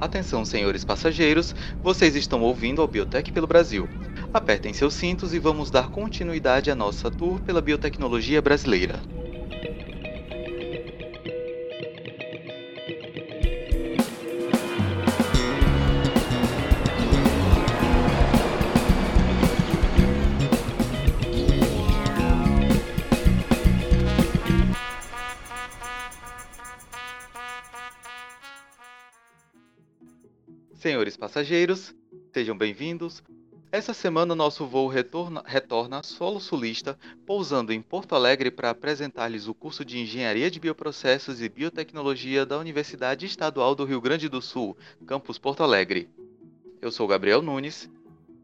Atenção, senhores passageiros, vocês estão ouvindo ao Biotech pelo Brasil. Apertem seus cintos e vamos dar continuidade à nossa tour pela biotecnologia brasileira. Passageiros, sejam bem-vindos. Essa semana nosso voo retorna, retorna solo sulista, pousando em Porto Alegre para apresentar-lhes o curso de Engenharia de Bioprocessos e Biotecnologia da Universidade Estadual do Rio Grande do Sul, campus Porto Alegre. Eu sou Gabriel Nunes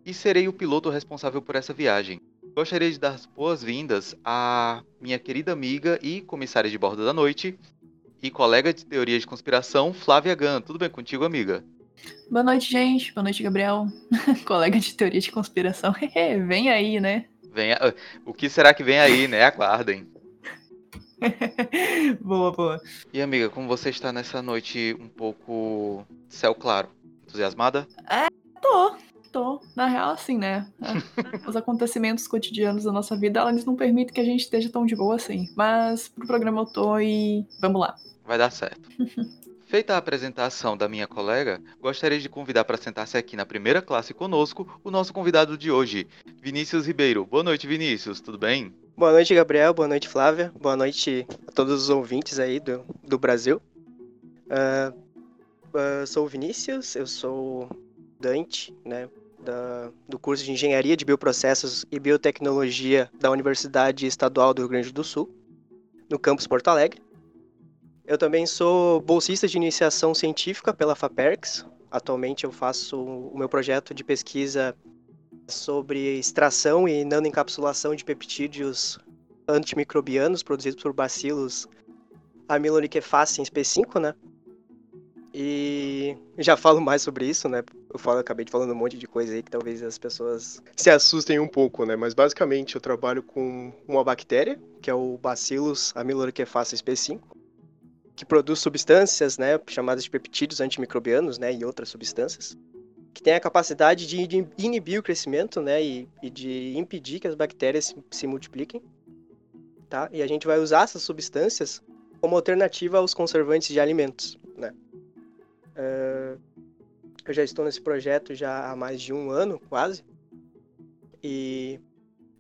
e serei o piloto responsável por essa viagem. Gostaria de dar as boas-vindas à minha querida amiga e comissária de bordo da noite e colega de teoria de conspiração, Flávia Gan. Tudo bem contigo, amiga? Boa noite, gente. Boa noite, Gabriel. Colega de teoria de conspiração. vem aí, né? Vem a... O que será que vem aí, né? Aguardem. boa, boa. E amiga, como você está nessa noite um pouco céu claro? Entusiasmada? É, tô. Tô. Na real, assim, né? Os acontecimentos cotidianos da nossa vida, eles não permitem que a gente esteja tão de boa assim. Mas pro programa eu tô e vamos lá. Vai dar certo. Feita a apresentação da minha colega, gostaria de convidar para sentar-se aqui na primeira classe conosco o nosso convidado de hoje, Vinícius Ribeiro. Boa noite, Vinícius, tudo bem? Boa noite, Gabriel. Boa noite, Flávia. Boa noite a todos os ouvintes aí do, do Brasil. Uh, uh, sou o Vinícius, eu sou Dante, né, da, do curso de Engenharia de Bioprocessos e Biotecnologia da Universidade Estadual do Rio Grande do Sul, no campus Porto Alegre. Eu também sou bolsista de iniciação científica pela FAPERX. Atualmente eu faço o meu projeto de pesquisa sobre extração e nanoencapsulação de peptídeos antimicrobianos produzidos por bacilos amilonicefaciens P5, né? E já falo mais sobre isso, né? Eu falo, acabei de falando um monte de coisa aí que talvez as pessoas se assustem um pouco, né? Mas basicamente eu trabalho com uma bactéria, que é o Bacillus amilonicefaciens P5 que produz substâncias, né, chamadas de peptídeos antimicrobianos, né, e outras substâncias, que tem a capacidade de, inibir o crescimento, né, e, e, de impedir que as bactérias se, se, multipliquem, tá? E a gente vai usar essas substâncias como alternativa aos conservantes de alimentos, né? Uh, eu já estou nesse projeto já há mais de um ano, quase, e,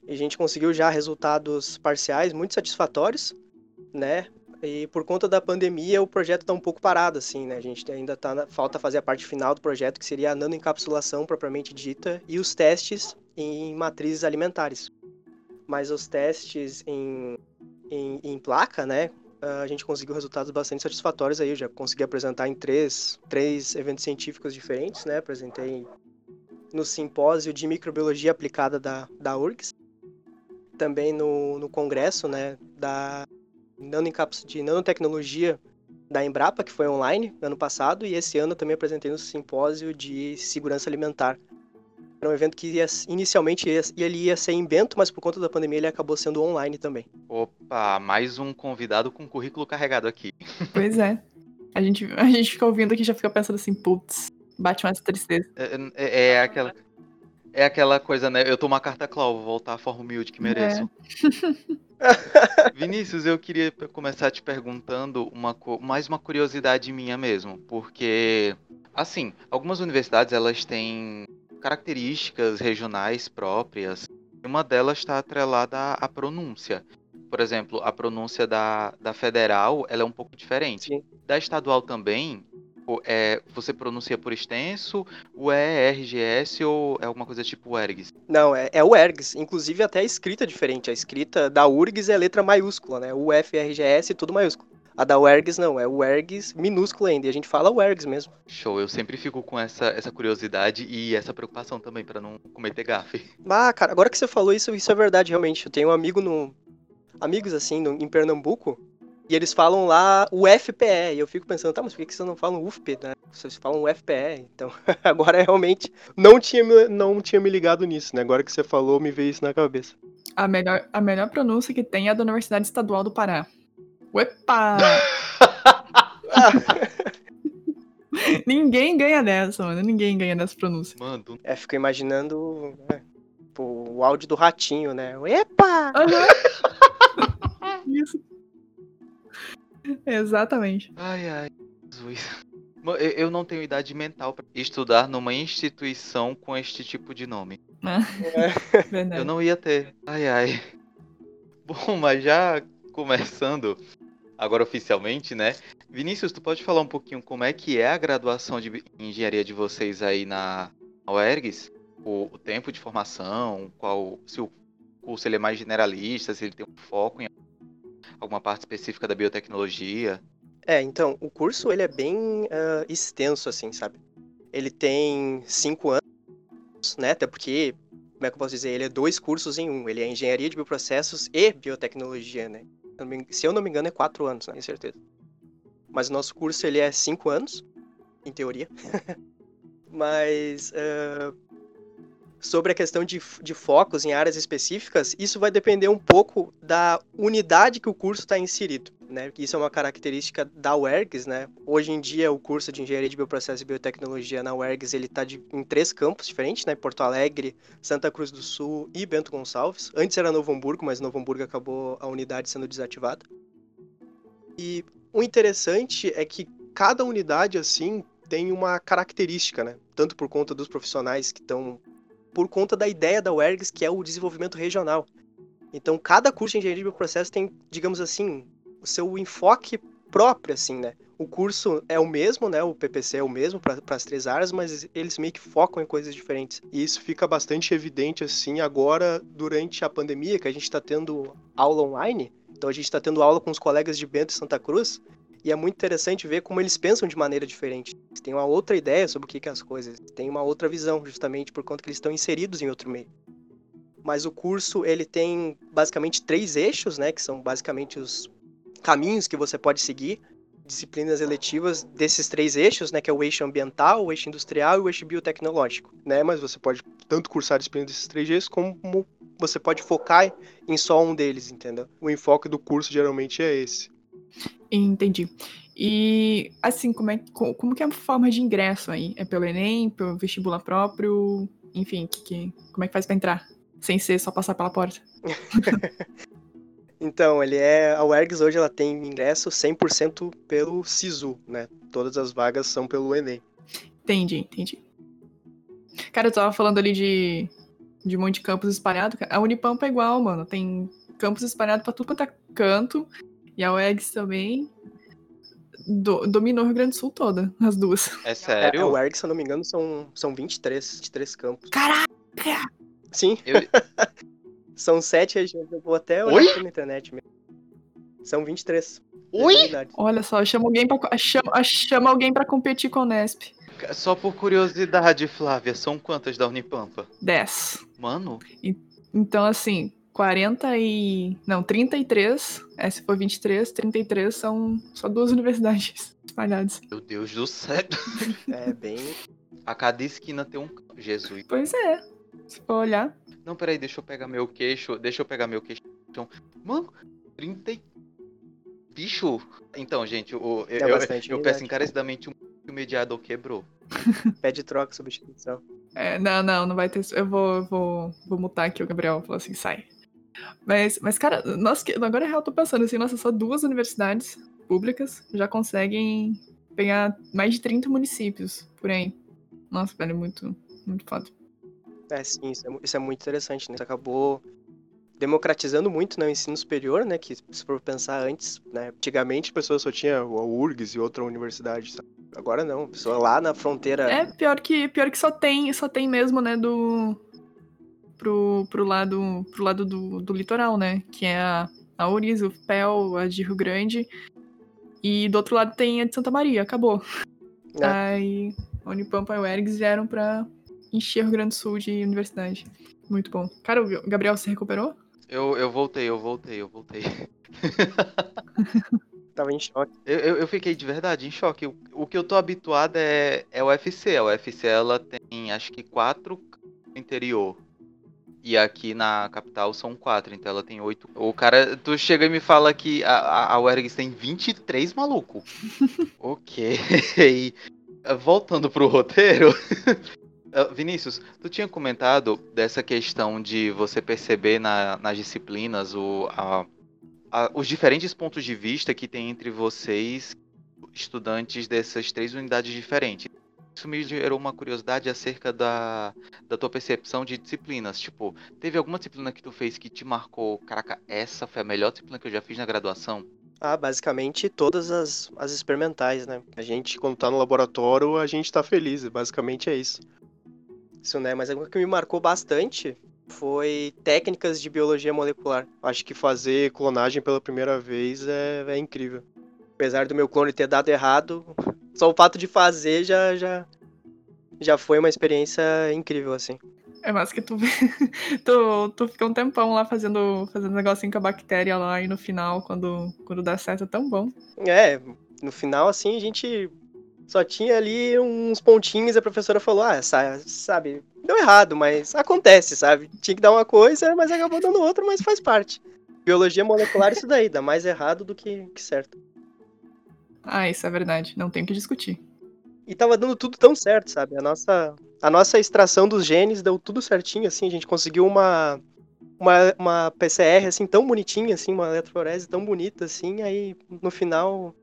e a gente conseguiu já resultados parciais muito satisfatórios, né? E por conta da pandemia, o projeto está um pouco parado, assim, né? A gente ainda tá na... falta fazer a parte final do projeto, que seria a nanoencapsulação propriamente dita e os testes em matrizes alimentares. Mas os testes em, em, em placa, né? A gente conseguiu resultados bastante satisfatórios aí. Eu já consegui apresentar em três, três eventos científicos diferentes, né? Apresentei no simpósio de microbiologia aplicada da, da URGS, também no, no congresso, né? Da de nanotecnologia da Embrapa, que foi online ano passado, e esse ano também apresentei no simpósio de segurança alimentar. Era um evento que ia, inicialmente ia, ele ia ser em Bento, mas por conta da pandemia ele acabou sendo online também. Opa, mais um convidado com currículo carregado aqui. Pois é. A gente, a gente fica ouvindo aqui e já fica pensando assim, putz, bate mais tristeza. É, é, é, aquela. É aquela coisa, né? Eu tomo uma carta Clau, vou voltar à forma humilde que mereço. É. Vinícius, eu queria começar te perguntando uma, mais uma curiosidade minha mesmo, porque, assim, algumas universidades elas têm características regionais próprias. Uma delas está atrelada à pronúncia. Por exemplo, a pronúncia da, da federal ela é um pouco diferente. Sim. Da estadual também, é, você pronuncia por extenso, o ERGS ou é alguma coisa tipo ERGS? Não, é, é o ERGS. Inclusive até a escrita é diferente. A escrita da URGS é letra maiúscula, né? O FRGS tudo maiúsculo. A da UERGS não, é o ERGS minúsculo ainda, e a gente fala o ERGS mesmo. Show, eu sempre fico com essa, essa curiosidade e essa preocupação também para não cometer gafe. Ah, cara, agora que você falou isso, isso é verdade realmente. Eu tenho um amigo no amigos assim no, em Pernambuco e eles falam lá o FPE. E eu fico pensando, tá, mas por que vocês não falam UFP, né? Vocês falam o FPE. Então, agora realmente não tinha, não tinha me ligado nisso, né? Agora que você falou, me veio isso na cabeça. A melhor, a melhor pronúncia que tem é a da Universidade Estadual do Pará. Uepa! Ninguém ganha dessa, mano. Ninguém ganha dessa pronúncia. Mano, É, fico imaginando né, pô, o áudio do ratinho, né? Epa! Isso. Exatamente. ai, ai, Jesus. Eu- não tenho idade mental pra estudar numa instituição com este tipo de nome. Verdade. Eu não ia ter. Ai, ai. Bom, mas já começando agora oficialmente, né? Vinícius, tu pode falar um pouquinho como é que é a graduação de engenharia de vocês aí na na UERGS? O, o tempo de formação, qual se o curso ele é mais generalista, se ele tem um foco em alguma parte específica da biotecnologia. É, então, o curso ele é bem ah, extenso, assim, sabe? Ele tem cinco anos, né? Até porque, como é que eu posso dizer? Ele é dois cursos em um. Ele é engenharia de bioprocessos e biotecnologia, né? Se eu não me- engano, é quatro anos, né? Com certeza. Mas o nosso curso ele é cinco anos, em teoria. Mas ah, sobre a questão de, de focos em áreas específicas, isso vai depender um pouco da unidade que o curso está inserido, né? Isso é uma característica da UERGS, né? Hoje em dia o curso de Engenharia de Bioprocesso e Biotecnologia na UERGS está em três campos diferentes, né? Porto Alegre, Santa Cruz do Sul e Bento Gonçalves. Antes era Novo Hamburgo, mas Novo Hamburgo acabou a unidade sendo desativada. E o interessante é que cada unidade assim tem uma característica, né? Tanto por conta dos profissionais que estão por conta da ideia da UERGS, que é o desenvolvimento regional. Então, cada curso de engenharia de bioprocesso tem, digamos assim, o seu enfoque próprio, assim, né? O curso é o mesmo, né? O PPC é o mesmo para as três áreas, mas eles meio que focam em coisas diferentes. E isso fica bastante evidente, assim, agora, durante a pandemia, que a gente está tendo aula online. Então, a gente está tendo aula com os colegas de Bento e Santa Cruz. E é muito interessante ver como eles pensam de maneira diferente. Eles têm uma outra ideia sobre o que, que é as coisas. Têm uma outra visão, justamente por conta que eles estão inseridos em outro meio. Mas o curso, ele tem basicamente três eixos, né? Que são basicamente os caminhos que você pode seguir. Disciplinas eletivas desses três eixos, né? Que é o eixo ambiental, o eixo industrial e o eixo biotecnológico, né? Mas você pode tanto cursar disciplinas desses três eixos, como você pode focar em só um deles, entendeu? O enfoque do curso geralmente é esse. Entendi. E assim, como é, co- como que é a forma de ingresso aí? É pelo Enem, pelo vestibular próprio? Enfim, que, que- como é que faz pra entrar? Sem ser só passar pela porta. Então, ele é. A UERGS hoje ela tem ingresso 100% pelo SISU, né? Todas as vagas são pelo Enem. Entendi, entendi. Cara, eu tava falando ali de, de um monte de campus espalhado. A Unipampa é igual, mano. Tem campus espalhado pra tudo quanto é canto. E a UEGS também do- dominou o Rio Grande do Sul toda, as duas. É É, a sério? UERGS, se eu não me engano, são, são 23, 23 campos. Caraca! Sim, Eu- são sete regiões. Eu vou até olhar Oi? aqui na internet mesmo. São 23. Oi? unidades. Olha só, chama alguém pra, chama, chama alguém pra competir com o Nesp. Só por curiosidade, Flávia, são quantas da Unipampa? 10. Mano, Então, assim, 40 e. Não, 33. É, se for 23, 33 são só duas universidades espalhadas. meu Deus do céu. É bem. A cada esquina tem um. Jesus. Pois é. Se for olhar. Não, peraí, deixa eu pegar meu queixo. Deixa eu pegar meu queixo. Mano, 30 e... Bicho. Então, gente, o, eu, É eu- eu unidade. peço encarecidamente um que o mediador quebrou. Pede troca, substituição. É, não, não, não vai ter. Eu vou, eu vou, vou mutar aqui o Gabriel. Falar assim, sai. Mas, mas cara, nossa, que- agora é real, eu tô pensando assim, nossa, só duas universidades públicas já conseguem pegar mais de 30 municípios por aí. Nossa, velho, é muito, muito foda. É, sim, isso é, isso é muito interessante, né? Isso acabou democratizando muito né, o ensino superior, né? Que se for pensar antes, né? Antigamente a pessoa só tinha a URGS e outra universidade, sabe? Agora não, a pessoa lá na fronteira. É pior que, pior que só tem, só tem mesmo, né, do. Pro, pro lado, pro lado do, do litoral, né? Que é a, a URIS, o FPEL, a de Rio Grande. E do outro lado tem a de Santa Maria, acabou. É. Aí a Unipampa e o Ergs vieram pra encher o Rio Grande do Sul de universidade. Muito bom. Cara, o Gabriel se recuperou? Eu, eu voltei, eu voltei, eu voltei. Tava em choque. Eu, eu, eu fiquei de verdade em choque. O, o que eu tô habituado é, é o UFC. A UFC ela tem acho que quatro no interior. E aqui na capital são quatro, então ela tem oito. O cara, tu chega e me fala que a, a, a UERGS tem 23, maluco. ok. voltando pro roteiro. Eh, Vinícius, tu tinha comentado dessa questão de você perceber na, nas disciplinas o, a, a, os diferentes pontos de vista que tem entre vocês, estudantes dessas três unidades diferentes. Isso me gerou uma curiosidade acerca da, da tua percepção de disciplinas. Tipo, teve alguma disciplina que tu fez que te marcou? Caraca, essa foi a melhor disciplina que eu já fiz na graduação? Ah, basicamente todas as, as experimentais, né? A gente, quando tá no laboratório, a gente tá feliz. Basicamente é isso. Isso, né? Mas algo que me marcou bastante foi técnicas de biologia molecular. Acho que fazer clonagem pela primeira vez é, é incrível. Apesar do meu clone ter dado errado, só o fato de fazer já, já, já foi uma experiência incrível, assim. É mais que tu, tu, tu fica um tempão lá fazendo, fazendo negocinho com a bactéria lá e no final, quando, quando dá certo, é tão bom. É, no final, assim, a gente só tinha ali uns pontinhos e a professora falou, ah, sabe, deu errado, mas acontece, sabe? Tinha que dar uma coisa, mas acabou dando outra, mas faz parte. Biologia molecular isso daí, dá mais errado do que, que certo. Ah, isso é verdade, não tem o que discutir. E tava dando tudo tão certo, sabe? A nossa, a nossa extração dos genes deu tudo certinho, assim, a gente conseguiu uma, uma, uma PCR, assim, tão bonitinha, assim, uma eletroforese tão bonita, assim, aí no final,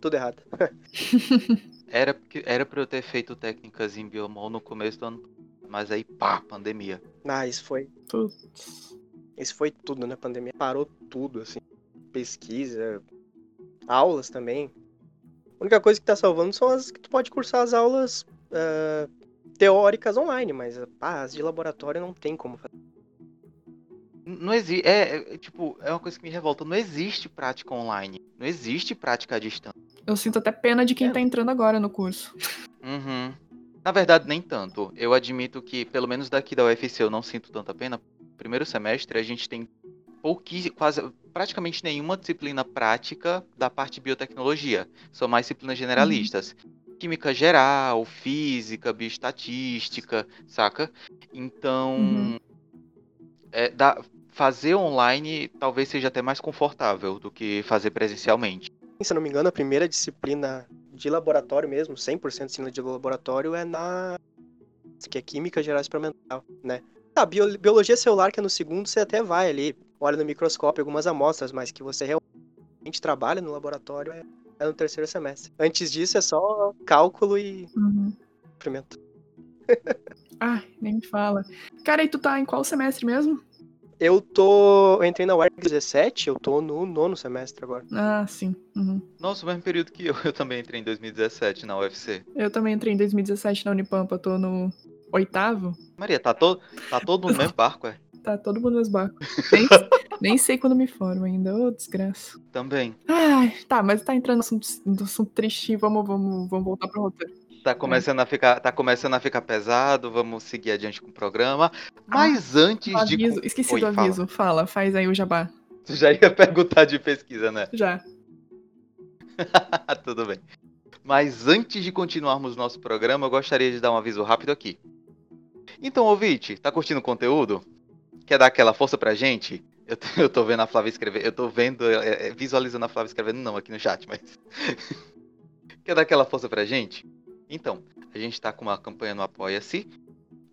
tudo errado. era, era pra eu ter feito técnicas em biomol no começo do ano, mas aí, pá, pandemia. Ah, isso foi... Putz. Isso foi tudo, né? Pandemia parou tudo, assim. Pesquisa, aulas também. A única coisa que tá salvando são as que tu pode cursar as aulas uh, teóricas online, mas ah, as de laboratório não tem como fazer. Não existe. É, é, tipo, é uma coisa que me revolta. Não existe prática online. Não existe prática à distância. Eu sinto até pena de quem é. tá entrando agora no curso. Uhum. Na verdade, nem tanto. Eu admito que, pelo menos daqui da UFC, eu não sinto tanta pena. Primeiro semestre, a gente tem pouquíssimo, quase praticamente nenhuma disciplina prática da parte de biotecnologia. São mais disciplinas generalistas. Uhum. Química geral, física, bioestatística, saca? Então, uhum. é, dá, fazer online talvez seja até mais confortável do que fazer presencialmente. Se não me engano, a primeira disciplina de laboratório mesmo, 100% disciplina de laboratório, é na que é Química Geral Experimental, né? A biologia celular, que é no segundo, você até vai ali, olha no microscópio algumas amostras, mas que você realmente trabalha no laboratório é, é no terceiro semestre. Antes disso é só cálculo e uhum. experimento. Ai, nem me fala. Cara, e tu tá em qual semestre mesmo? Eu tô. Eu entrei na UERJ 17, eu tô no nono semestre agora. Ah, sim. Uhum. Nossa, o mesmo período que eu. Eu também entrei em 2017 na UFC. Eu também entrei em 2017 na Unipampa, tô no oitavo. Maria, tá, todo tá todo no mesmo barco, é? Tá todo mundo nos barcos. Nem, nem sei quando me formo ainda, ô oh, desgraça. Também. Ai, tá, mas tá entrando no assunto, no assunto triste, vamos, vamos, vamos voltar pro roteiro. Tá começando, é. a ficar, tá começando a ficar pesado, vamos seguir adiante com o programa. Mas ah, antes aviso, de. Esqueci Oi, do aviso, fala. fala, faz aí o jabá. Tu já ia perguntar de pesquisa, né? Já. Tudo bem. Mas antes de continuarmos nosso programa, eu gostaria de dar um aviso rápido aqui. Então, ouvinte, tá curtindo o conteúdo? Quer dar aquela força pra gente? Eu, eu tô vendo a Flávia escrever, eu tô vendo, é, é, visualizando a Flávia escrevendo não aqui no chat, mas. Quer dar aquela força pra gente? Então, a gente está com uma campanha no Apoia-se.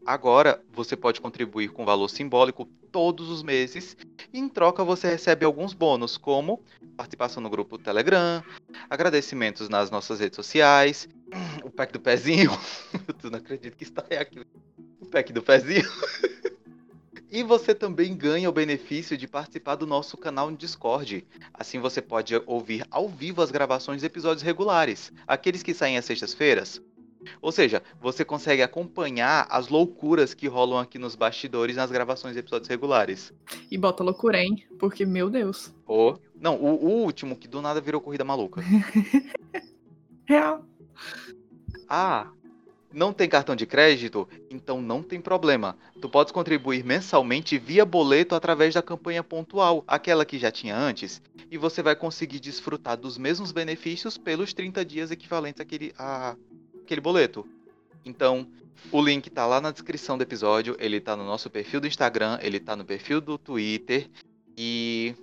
Agora você pode contribuir com valor simbólico todos os meses. E em troca você recebe alguns bônus, como participação no grupo Telegram, agradecimentos nas nossas redes sociais, o pack do pezinho. Eu não acredito que está aqui. O pack do pezinho. E você também ganha o benefício de participar do nosso canal no Discord. Assim você pode ouvir ao vivo as gravações de episódios regulares, aqueles que saem às sextas-feiras. Ou seja, você consegue acompanhar as loucuras que rolam aqui nos bastidores nas gravações de episódios regulares. E bota loucura, hein? Porque, meu Deus. Oh, não, o, o último que do nada virou corrida maluca. Real. Ah, não tem cartão de crédito? Então não tem problema. Tu podes contribuir mensalmente via boleto através da campanha pontual, aquela que já tinha antes, e você vai conseguir desfrutar dos mesmos benefícios pelos 30 dias equivalentes àquele, à, àquele boleto. Então, o link tá lá na descrição do episódio, ele tá no nosso perfil do Instagram, ele tá no perfil do Twitter e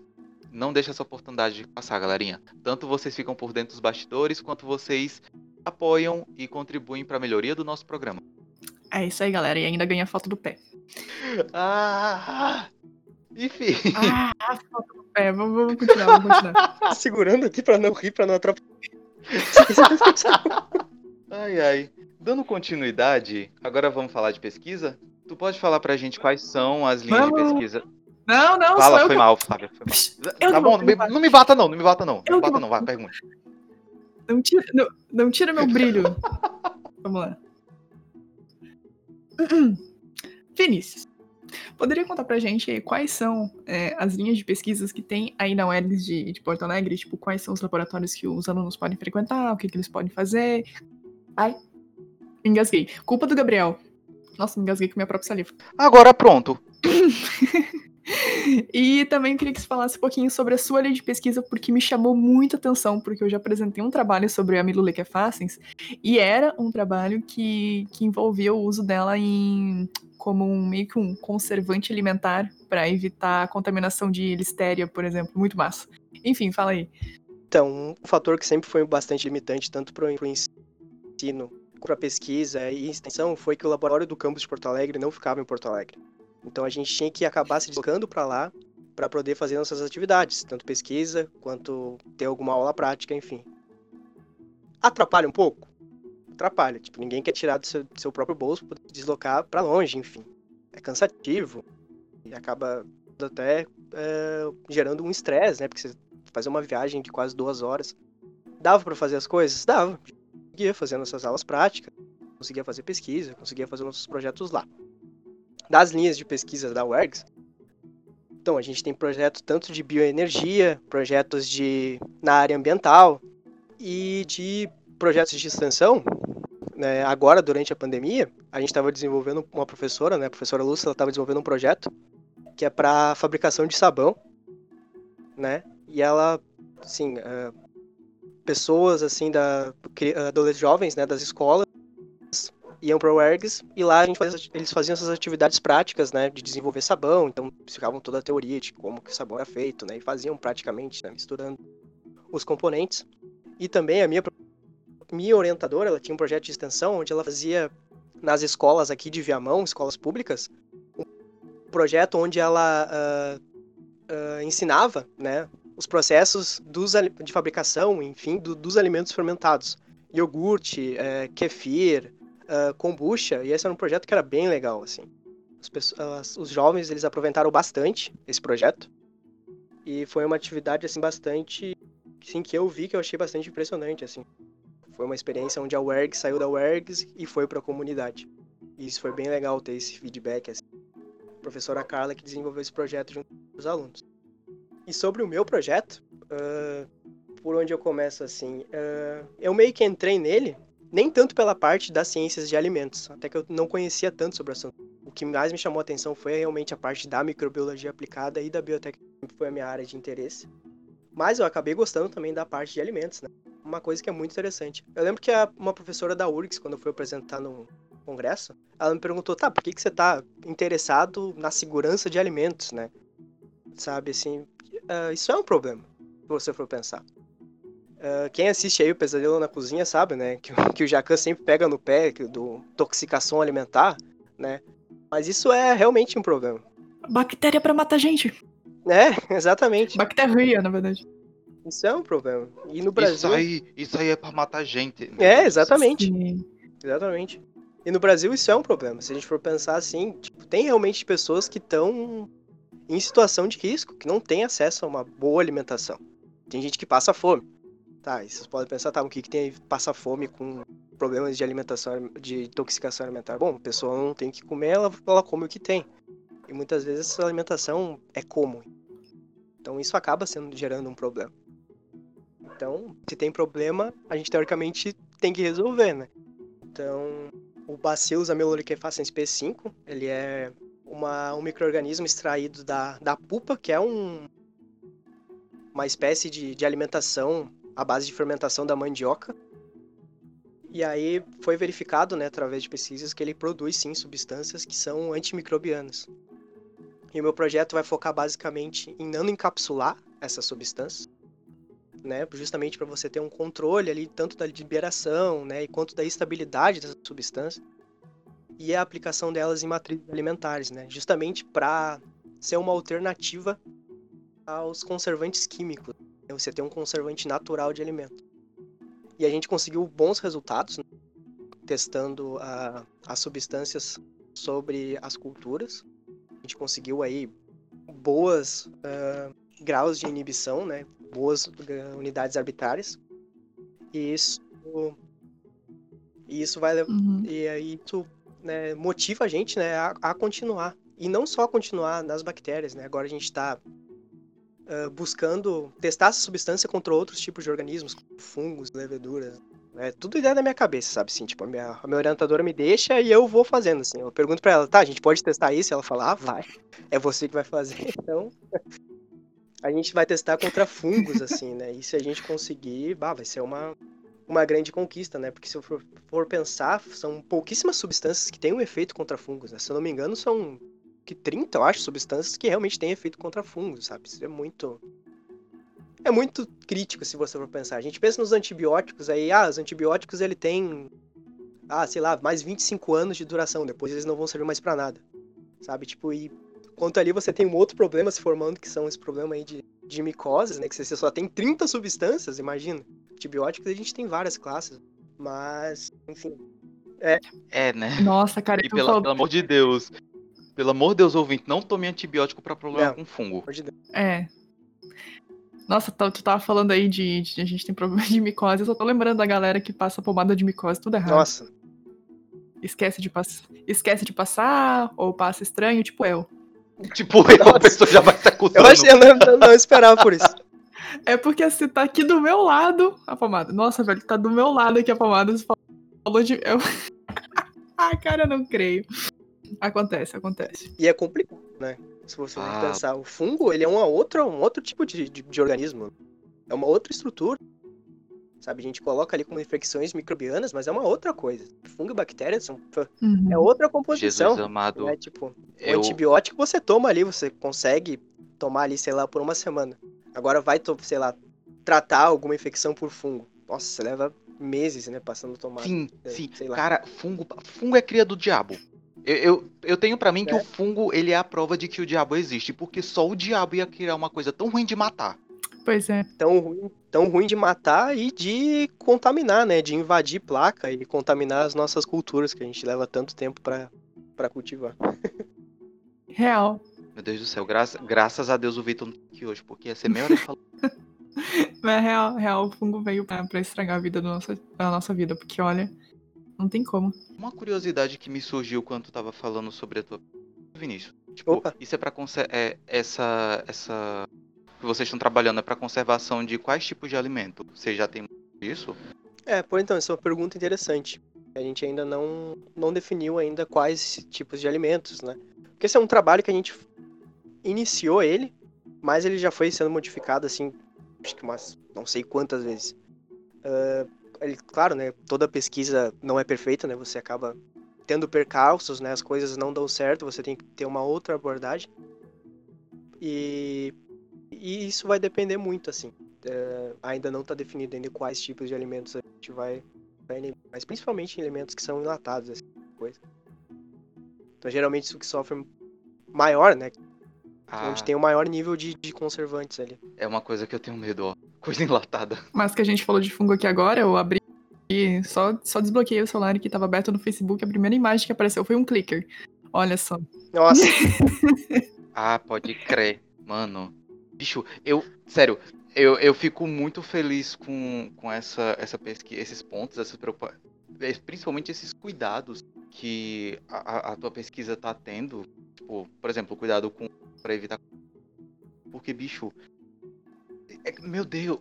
não deixa essa oportunidade de passar, galerinha. Tanto vocês ficam por dentro dos bastidores, quanto vocês apoiam e contribuem para a melhoria do nosso programa. É isso aí, galera. E ainda ganha foto do pé. Ah! Enfim. Ah, foto do pé. Vamos, vamos continuar, vamos continuar. Segurando aqui pra não rir, pra não atrapalhar. ai, ai. Dando continuidade, agora vamos falar de pesquisa? Tu pode falar pra gente quais são as linhas Vamos. de pesquisa? Não, não, Fala, foi que- mal, Flávia, foi mal. Eu tá que bom, não me, não me bata não, não me bata não. Não Eu me que bata não, vai, pergunta. Não tira, não, não tira meu brilho. Vamos lá. Vinícius, poderia contar pra gente quais são é, as linhas de pesquisas que tem aí na UERGS de, de Porto Alegre? Tipo, quais são os laboratórios que os alunos podem frequentar, o que, que eles podem fazer? Ai, me engasguei. Culpa do Gabriel. Nossa, me engasguei com minha própria saliva. Agora pronto. E também queria que você falasse um pouquinho sobre a sua linha de pesquisa, porque me chamou muita atenção, porque eu já apresentei um trabalho sobre a amilolequefacens, e era um trabalho que, que envolvia o uso dela em como um, meio que um conservante alimentar para evitar a contaminação de listéria, por exemplo. Muito massa. Enfim, fala aí. Então, um fator que sempre foi bastante limitante, tanto para o ensino, para a pesquisa e extensão, foi que o laboratório do campus de Porto Alegre não ficava em Porto Alegre. Então a gente tinha que acabar se deslocando para lá para poder fazer nossas atividades, tanto pesquisa quanto ter alguma aula prática, enfim. Atrapalha um pouco? Atrapalha. Tipo, ninguém quer tirar do seu, do seu próprio bolso para deslocar para longe, enfim. É cansativo e acaba até é, gerando um estresse, né? Porque você fazer uma viagem de quase duas horas. Dava para fazer as coisas? Dava. Conseguia fazer nossas aulas práticas, conseguia fazer pesquisa, conseguia fazer nossos projetos lá. Das linhas de pesquisa da UERGS, então a gente tem projetos tanto de bioenergia, projetos de na área ambiental e de projetos de extensão. Né? Agora, durante a pandemia, a gente estava desenvolvendo uma professora, né? A professora Lúcia, ela estava desenvolvendo um projeto que é para fabricação de sabão, né? E ela, assim, uh, pessoas assim da adolescentes jovens, né, das escolas iam para o UERGS e lá fazia, eles faziam essas atividades práticas, né, de desenvolver sabão, então explicavam toda a teoria de como que o sabão era feito, né, e faziam praticamente, né, misturando os componentes. E também a minha minha orientadora, ela tinha um projeto de extensão onde ela fazia nas escolas aqui de Viamão, escolas públicas, um projeto onde ela uh, uh, ensinava, né, os processos dos, de fabricação, enfim, do, dos alimentos fermentados. Iogurte, é, kefir, é, kombucha, e esse era um projeto que era bem legal, assim. Os, os, jovens, eles aproveitaram bastante esse projeto, e foi uma atividade, assim, bastante, assim, que eu vi que eu achei bastante impressionante, assim. Foi uma experiência onde a UERGS saiu da UERGS e foi para a comunidade. E isso foi bem legal ter esse feedback, assim. A professora Carla que desenvolveu esse projeto junto com os alunos. E sobre o meu projeto, uh, por onde eu começo assim, uh, eu meio que entrei nele, nem tanto pela parte das ciências de alimentos, até que eu não conhecia tanto sobre o assunto. O que mais me chamou a atenção foi realmente a parte da microbiologia aplicada e da biotecnologia, que foi a minha área de interesse. Mas eu acabei gostando também da parte de alimentos, né? Uma coisa que é muito interessante. Eu lembro que uma professora da URGS, quando eu fui apresentar no congresso, ela me perguntou, tá, por que, que você tá interessado na segurança de alimentos, né? Sabe, assim, uh, isso é um problema, se você for pensar. Uh, quem assiste aí o Pesadelo na Cozinha sabe, né, que, que o Jacan sempre pega no pé do toxicação alimentar, né, mas isso é realmente um problema. Bactéria para matar gente. É, exatamente. Bactéria, na verdade. Isso é um problema. E no Brasil... Isso aí, isso aí é pra matar gente. É, exatamente. Sim. Exatamente. E no Brasil isso é um problema. Se a gente for pensar assim, tipo, tem realmente pessoas que estão em situação de risco, que não tem acesso a uma boa alimentação. Tem gente que passa fome. Tá, e vocês podem pensar, tá, o que, que tem passa fome com problemas de alimentação, de intoxicação alimentar? Bom, a pessoa não tem o que comer, ela, ela come o que tem. E muitas vezes essa alimentação é comum. Então isso acaba sendo gerando um problema. Então, se tem problema, a gente teoricamente tem que resolver, né? Então, o Bacillus amelolequefaciens P5, ele é uma, um microorganismo extraído da, da pupa, que é um, uma espécie de, de alimentação à base de fermentação da mandioca. E aí foi verificado, né, através de pesquisas, que ele produz sim substâncias que são antimicrobianas. E o meu projeto vai focar basicamente em nanoencapsular essas substâncias, né, justamente para você ter um controle ali tanto da liberação, né, quanto da estabilidade dessa substância e a aplicação delas em matrizes alimentares, né, justamente para ser uma alternativa aos conservantes químicos. Né, você tem um conservante natural de alimento. E a gente conseguiu bons resultados né, testando a, as substâncias sobre as culturas. A gente conseguiu aí boas uh, graus de inibição, né? Boas unidades arbitrárias. E isso, e isso vai uhum. e aí isso né, motiva a gente, né, a, a, continuar e não só continuar nas bactérias, né? Agora a gente está uh, buscando testar essa substância contra outros tipos de organismos, como fungos, leveduras, é tudo ideia da minha cabeça, sabe? Assim, tipo, a minha, a minha orientadora me deixa e eu vou fazendo, assim. Eu pergunto pra ela, tá, a gente pode testar isso? Ela fala, ah, vai. É você que vai fazer. Então, a gente vai testar contra fungos, assim, né? E se a gente conseguir, bah, vai ser uma, uma grande conquista, né? Porque se eu for, for pensar, são pouquíssimas substâncias que têm um efeito contra fungos, né? Se eu não me engano, são que 30, eu acho, substâncias que realmente têm efeito contra fungos, sabe? Isso é muito é muito crítico se você for pensar. A gente pensa nos antibióticos aí, ah, os antibióticos ele tem, ah, sei lá, mais 25 anos de duração, depois eles não vão servir mais para nada. Sabe? Tipo, e quanto ali você tem um outro problema se formando, que são esse problema aí de, de micoses, né? Que você só tem 30 substâncias, imagina. Antibióticos a gente tem várias classes. Mas, enfim. É, é né? Nossa, cara, e pela, pelo amor de Deus. Pelo amor de Deus, ouvinte, não tome antibiótico para problema não, com fungo. De é. Nossa, tu tava falando aí de, de, a gente tem problema de micose. Eu só tô lembrando da galera que passa pomada de micose tudo errado. Nossa. Esquece de, pass... Esquece de passar, ou passa estranho, tipo eu. Tipo eu, a pessoa já vai estar acusando. Eu achei, não, não, não esperava por isso. É porque assim, tá aqui do meu lado a pomada. Nossa, velho, tá do meu lado aqui a pomada. Você falou de. Eu... ah, cara, eu não creio. Acontece, acontece. E é complicado, né? Se você ah. pensar, o fungo, ele é uma outra, um outro tipo de, de, de, organismo. É uma outra estrutura. Sabe, a gente coloca ali como infecções microbianas, mas é uma outra coisa. Fungo e bactérias são, uhum. é outra composição. Jesus amado. Né? Tipo, eu... o antibiótico você toma ali, você consegue tomar ali, sei lá, por uma semana. Agora vai, sei lá, tratar alguma infecção por fungo. Nossa, você leva meses, né, passando a tomar. Sim, né, sim. Cara, fungo, fungo é cria do diabo. Eu, eu, eu tenho para mim é. que o fungo ele é a prova de que o diabo existe, porque só o diabo ia criar uma coisa tão ruim de matar. Pois é. Tão ruim, tão ruim de matar e de contaminar, né? De invadir placa e contaminar as nossas culturas que a gente leva tanto tempo para cultivar. Real. Meu Deus do céu, graça, graças a Deus o Vitor não tá aqui hoje, porque ia ser meia hora falando. Mas real, real, o fungo veio pra, pra estragar a vida da nossa, da nossa vida, porque olha, não tem como. Uma curiosidade que me surgiu quando tu tava falando sobre a tua. Vinícius. Tipo, Opa. isso é pra é, essa. essa. que vocês estão trabalhando é pra conservação de quais tipos de alimento? Você já tem isso? É, pois então, essa é uma pergunta interessante. A gente ainda não, não definiu ainda quais tipos de alimentos, né? Porque esse é um trabalho que a gente iniciou ele, mas ele já foi sendo modificado assim, acho que umas não sei quantas vezes. Uh, ele, claro, né, toda pesquisa não é perfeita, né? Você acaba tendo percalços, né? As coisas não dão certo, você tem que ter uma outra abordagem. E, e isso vai depender muito, assim. É, ainda não está definido ainda quais tipos de alimentos a gente vai, vai mas principalmente alimentos que são enlatados, assim, coisa. Então, geralmente, isso que sofre maior, né? Ah. Onde tem o maior nível de, de conservantes ali. É uma coisa que eu tenho medo, ó. Coisa enlatada. Mas que a gente falou de fungo aqui agora, eu abri e só, só desbloqueei o celular que estava aberto no Facebook. A primeira imagem que apareceu foi um clicker. Olha só. Nossa. ah, pode crer. Mano. Bicho, eu. Sério, eu, eu fico muito feliz com, com essa, essa pesquisa, esses pontos, essas preocupações. Principalmente esses cuidados que a, a tua pesquisa tá tendo. Tipo, por exemplo, cuidado com. para evitar. Porque, bicho, é, meu Deus.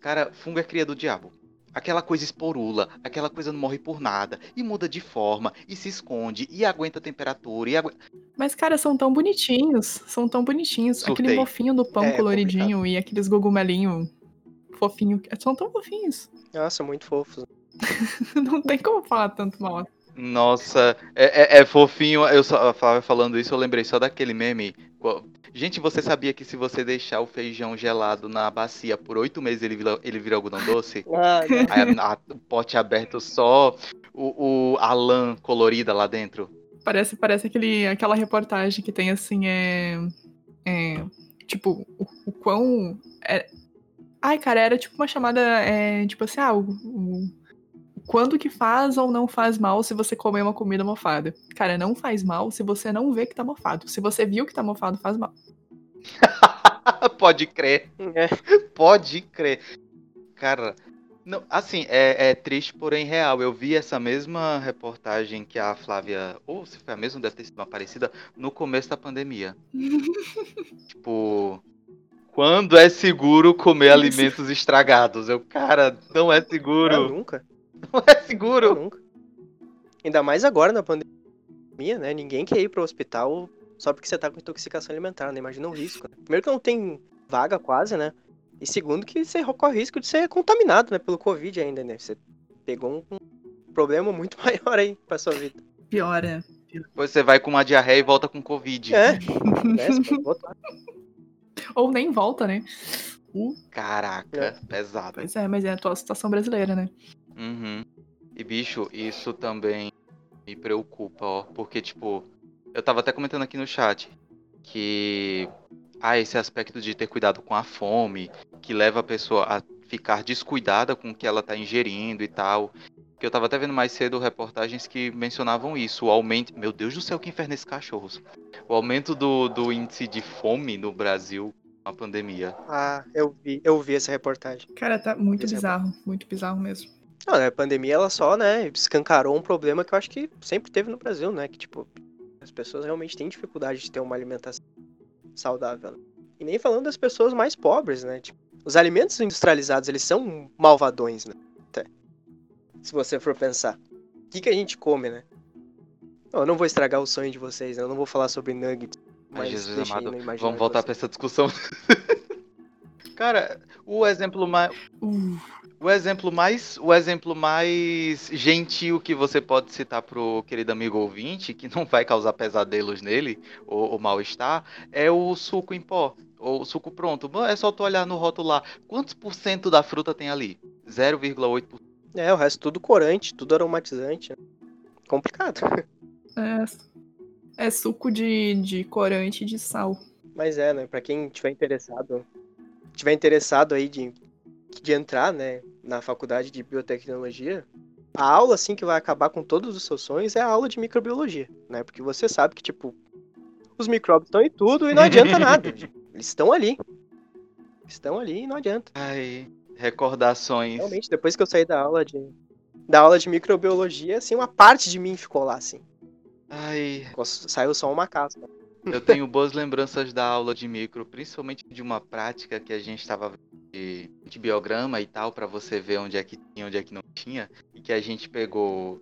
Cara, fungo é cria do diabo. Aquela coisa esporula, aquela coisa não morre por nada, e muda de forma, e se esconde, e aguenta a temperatura, e agu... Mas, cara, são tão bonitinhos, são tão bonitinhos. Surtei. Aquele mofinho do pão é, coloridinho é e aqueles gogumelinho fofinho, são tão fofinhos. Nossa, muito fofos. não tem como falar tanto mal. Nossa, é, é, é fofinho. Eu só falando isso, eu lembrei só daquele meme Gente, você sabia que se você deixar o feijão gelado na bacia por oito meses ele vira, ele vira algodão doce? Ah, Aí a- a- o pote aberto só o, o a lã colorida lá dentro. Parece, parece aquele, aquela reportagem que tem assim, é. é, tipo, o, o quão. é- Ai, cara, era tipo uma chamada. é, tipo assim, ah, o, o- quando que faz ou não faz mal se você comer uma comida mofada? Cara, não faz mal se você não vê que tá mofado. Se você viu que tá mofado, faz mal. Pode crer, é. pode crer. Cara, não, assim, é, é triste, porém real. Eu vi essa mesma reportagem que a Flávia, ou se foi a mesma, deve ter sido uma parecida, no começo da pandemia. tipo, quando é seguro comer Isso. alimentos estragados? Eu, cara, não é Não, seguro. nunca. Não é Não, seguro. nunca. Ainda mais agora na pandemia, né? Ninguém quer ir pro hospital só porque você tá com intoxicação alimentar, né? Imagina o risco. né? Primeiro que não tem vaga quase, né? E segundo que você corre o risco de ser contaminado, né? Pelo Covid ainda, né? Você pegou um um problema muito maior aí pra sua vida. Pior, é. Depois você vai com uma diarreia e volta com Covid. É, botar. Ou nem volta, né? Uh, Caraca, É. pesado. pois é, mas é a atual situação brasileira, né? Uhum. E bicho, isso também me preocupa, ó. Porque, tipo, eu tava até comentando aqui no chat que há esse aspecto de ter cuidado com a fome, que leva a pessoa a ficar descuidada com o que ela tá ingerindo e tal. Que eu tava até vendo mais cedo reportagens que mencionavam isso, o aumento. Meu Deus do céu, que inferno esses cachorros. O aumento do, do índice de fome no Brasil com a pandemia. Ah, eu vi, eu vi essa reportagem. Cara, tá muito bizarro. Muito bizarro mesmo. Não, né, a pandemia ela só, né, escancarou um problema que eu acho que sempre teve no Brasil, né? Que, tipo, as pessoas realmente têm dificuldade de ter uma alimentação saudável. né? E nem falando das pessoas mais pobres, né? Tipo, os alimentos industrializados, eles são malvadões, né? Até. Se você for pensar. O que, que a gente come, né? Não, eu não vou estragar o sonho de vocês, né? Eu não vou falar sobre nuggets. Ai, Mas Jesus amado, vamos voltar pra essa discussão. Cara, o exemplo mais. Uh, O exemplo mais, o exemplo mais gentil que você pode citar pro querido amigo ouvinte, que não vai causar pesadelos nele ou, ou mal-estar, é o suco em pó, ou o suco pronto. Mano, É só tu olhar no rótulo lá. Quantos por cento da fruta tem ali? 0,8%. É, o resto tudo corante, tudo aromatizante. Né? Complicado. é, é suco de, de corante e de sal. Mas é, né? Pra quem tiver interessado, tiver interessado aí de, de entrar, né, na faculdade de biotecnologia, a aula assim que vai acabar com todos os seus sonhos é a aula de microbiologia, né? Porque você sabe que tipo os micróbios estão em tudo e não adianta nada. Eles estão ali. Estão ali e não adianta. Ai, recordações. Realmente, depois que eu saí da aula de da aula de microbiologia, assim, uma parte de mim ficou lá assim. Ai, Saiu só uma casca. eu tenho boas lembranças da aula de micro, principalmente de uma prática que a gente estava de, de biograma e tal, pra você ver onde é que tinha, onde é que não tinha, e que a gente pegou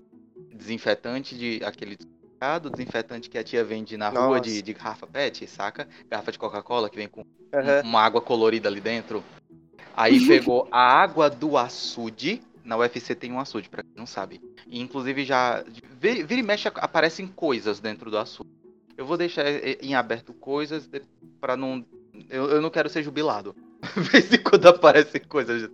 desinfetante de aquele supermercado, desinfetante que a tia vende na rua Nossa. de, de garrafa PET, saca? Garrafa de Coca-Cola que vem com Aham. uma água colorida ali dentro. Aí pegou a água do açude. Na UFC tem um açude, pra quem não sabe. E inclusive já. Vira, vira e mexe aparecem coisas dentro do açude. Eu vou deixar eh, em aberto coisas pra não. Eu, eu não quero ser jubilado. De vez em quando aparecem coisas.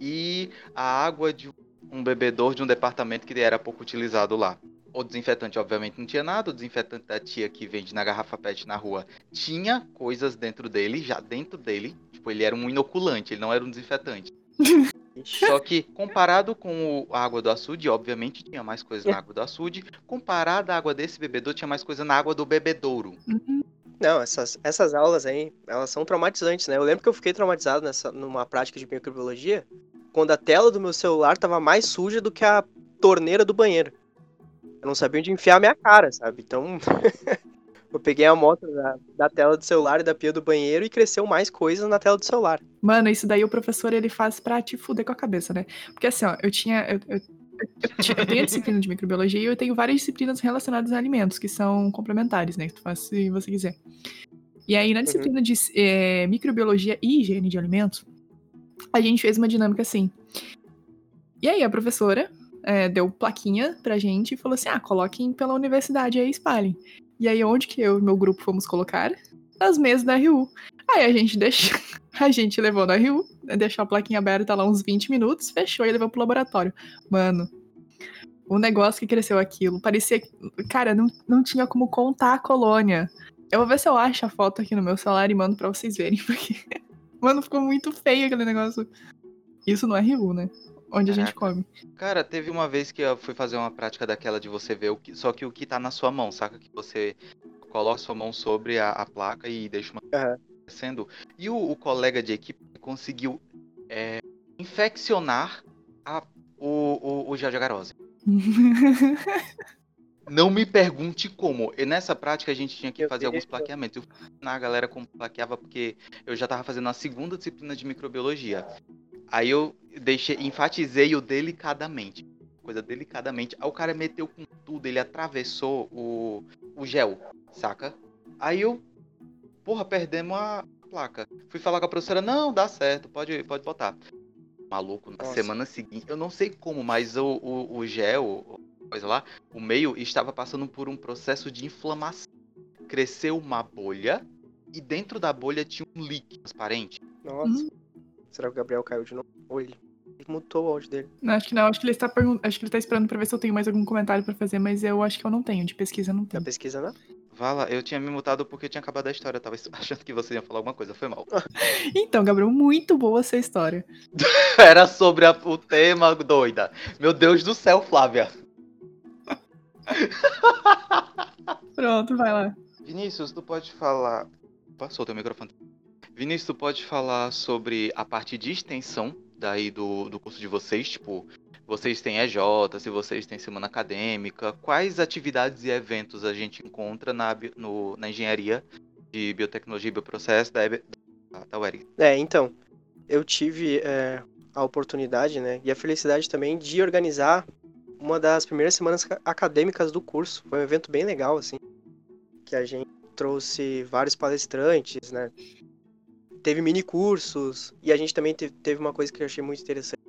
E a água de um bebedor de um departamento que era pouco utilizado lá. O desinfetante, obviamente, não tinha nada. O desinfetante da tia que vende na garrafa PET na rua tinha coisas dentro dele, já dentro dele. Tipo, ele era um inoculante, ele não era um desinfetante. Só que comparado com o- a água do açude, obviamente tinha mais coisa na água do açude. Comparado à água desse bebedouro, tinha mais coisa na água do bebedouro. Uhum. Não, essas, essas aulas aí, elas são traumatizantes, né? Eu lembro que eu fiquei traumatizado nessa, numa prática de microbiologia, quando a tela do meu celular tava mais suja do que a torneira do banheiro. Eu não sabia onde enfiar a minha cara, sabe? Então, eu peguei a amostra da, da tela do celular e da pia do banheiro e cresceu mais coisas na tela do celular. Mano, isso daí o professor ele faz pra te fuder com a cabeça, né? Porque assim, ó, eu tinha. Eu, eu- eu tinha- eu tenho a disciplina de microbiologia e eu tenho várias disciplinas relacionadas a alimentos, que são complementares, né? Que tu faz se você quiser. E aí, na disciplina de eh, microbiologia e higiene de alimentos, a gente fez uma dinâmica assim. E aí, a professora eh, deu plaquinha pra gente e falou assim: ah, coloquem pela universidade aí e espalhem. E aí, onde que eu e meu grupo fomos colocar? Nas mesas da RU. Aí a gente deixou. A gente levou na RU, deixou a plaquinha aberta lá uns 20 minutos, fechou e levou pro laboratório. Mano, o negócio que cresceu aquilo, parecia. Cara, não, não tinha como contar a colônia. Eu vou ver se eu acho a foto aqui no meu celular e mando pra vocês verem, porque. Mano, ficou muito feio aquele negócio. Isso não é RU, né? Onde a gente come. Cara, teve uma vez que eu fui fazer uma prática daquela de você ver o que. Só que o que tá na sua mão, saca? Que você coloca sua mão sobre a, a placa e deixa uma. Aham. Sendo. E o, o colega de equipe conseguiu é, infeccionar a, o, o, o gel de agarose. Não me pergunte como. E nessa prática a gente tinha que Meu fazer alguns plaqueamentos. Eu fui ensinar a galera como plaqueava porque eu já tava fazendo a segunda disciplina de microbiologia. Aí eu deixei, enfatizei o delicadamente. Coisa delicadamente. Aí o cara meteu com tudo, ele atravessou o, o gel, saca? Aí eu, porra, perdemos a placa. Fui falar com a professora, não, dá certo, pode, pode botar. Maluco, na Nossa. semana seguinte, eu não sei como, mas o, o, o gel, coisa lá, o meio estava passando por um processo de inflamação. Cresceu uma bolha e dentro da bolha tinha um líquido transparente. Nossa. Hum. Será que o Gabriel caiu de novo? Ou ele mutou o áudio dele? Não, acho que não. Acho que ele está pergun- Acho que ele tá esperando pra ver se eu tenho mais algum comentário pra fazer, mas eu acho que eu não tenho. De pesquisa não Da tenho. pesquisa, né? Vala, eu tinha me mutado porque tinha acabado a história. Eu tava achando que você ia falar alguma coisa, foi mal. Então, Gabriel, muito boa essa história. Era sobre a- o tema, doida. Meu Deus do céu, Flávia. Pronto, vai lá. Vinícius, tu pode falar. Passou teu microfone. Vinícius, tu pode falar sobre a parte de extensão daí do, do curso de vocês? Tipo, vocês têm EJ, se vocês têm semana acadêmica, quais atividades e eventos a gente encontra na, no- na engenharia de biotecnologia e bioprocesso da, da, UERJ? É, então, eu tive é, a oportunidade, né, e a felicidade também de organizar uma das primeiras semanas ca- acadêmicas do curso. Foi um evento bem legal, assim, que a gente trouxe vários palestrantes, né, teve mini cursos, e a gente também te- teve uma coisa que eu achei muito interessante.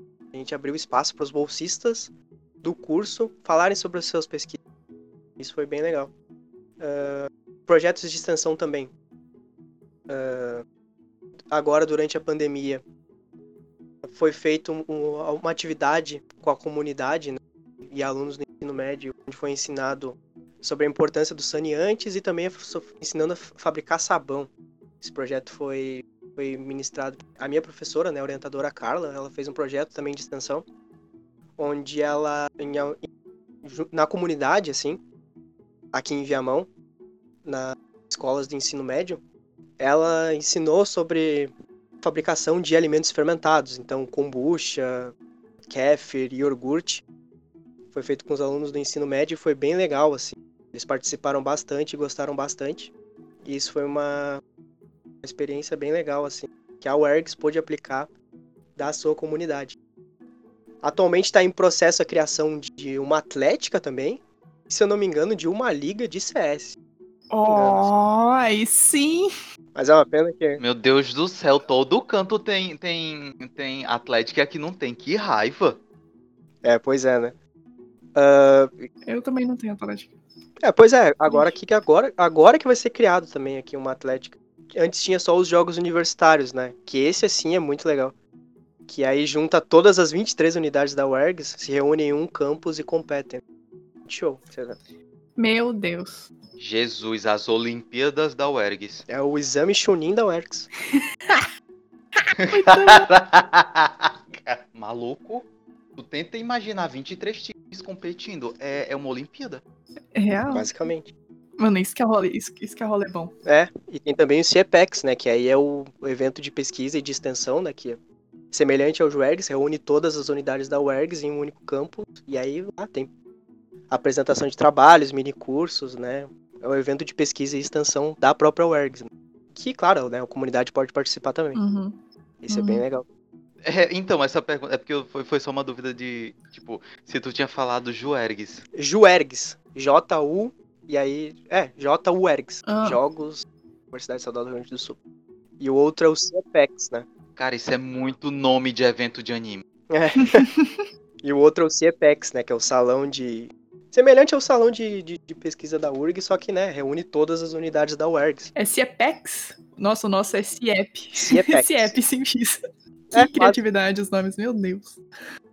Gente abriu espaço para os bolsistas do curso falarem sobre os seus pesquisas. Isso foi bem legal. Ah, projetos de extensão também. Ah, agora, durante a pandemia, foi feita um- um- uma atividade com a comunidade né, e alunos do ensino médio, onde foi ensinado sobre a importância dos saneantes e também ensinando a fabricar sabão. Esse projeto foi, foi ministrado. A minha professora, né, a orientadora Carla, ela fez um projeto também de extensão, onde ela, em na comunidade, assim, aqui em Viamão, nas escolas de ensino médio, ela ensinou sobre fabricação de alimentos fermentados, então kombucha, kefir e iogurte. Foi feito com os alunos do ensino médio e foi bem legal, assim. Eles participaram bastante gostaram bastante. E isso foi uma, uma experiência bem legal, assim, que a UERGS pôde aplicar da sua comunidade. Atualmente está em processo a criação de uma atlética também, e, se eu não me engano, de uma liga de CS. Ó, aí sim. Mas é uma pena que Meu Deus do céu, todo canto tem, tem, tem Atlético e aqui não tem. Que raiva. É, pois é, né? Ah, Eu também não tenho Atlético. é, pois é, agora que que agora, agora que vai ser criado também aqui uma Atlética. Antes tinha só os jogos universitários, né? Que esse assim é muito legal. Que aí junta todas as 23 unidades da UERGS, se reúnem em um campus e competem. Show. Meu Deus. Jesus, as Olimpíadas da UERGS. É o exame Chunin da UERGS. Caraca, Maluco? Tu tenta imaginar 23 times competindo. É, é uma Olimpíada. É real? Basicamente. Mano, isso que é rolê, isso, isso que é rolê bom. É, e tem também o CIEPEX, né? Que aí é o o evento de pesquisa e de extensão, né? Que é semelhante ao UERGS, reúne todas as unidades da UERGS em um único campus. E aí lá tem apresentação de trabalhos, mini cursos, né? É o evento de pesquisa e extensão da própria UERGS. né? Que, claro, né? A comunidade pode participar também. Uhum. Isso é bem Uhum. legal. É, então, essa pergunta. É porque eu- foi, foi só uma dúvida de. Tipo, se tu tinha falado Juergues. JUERGS. J-U. E aí. É, J-U-ERGS. Ah. Jogos Universidade Estadual do Rio Grande do Sul. E o outro é o CIEPEX, né? Cara, isso é muito nome de evento de anime. E o outro é o CIEPEX, né? Que é o Salão de Semelhante ao salão de, de, de, pesquisa da URG, só que, né, reúne todas as unidades da UERGS. É CIEPEX? Nossa, o nosso é CIEP. CIEPEX. CIEP, sim, isso. Que é, criatividade os nomes, meu Deus.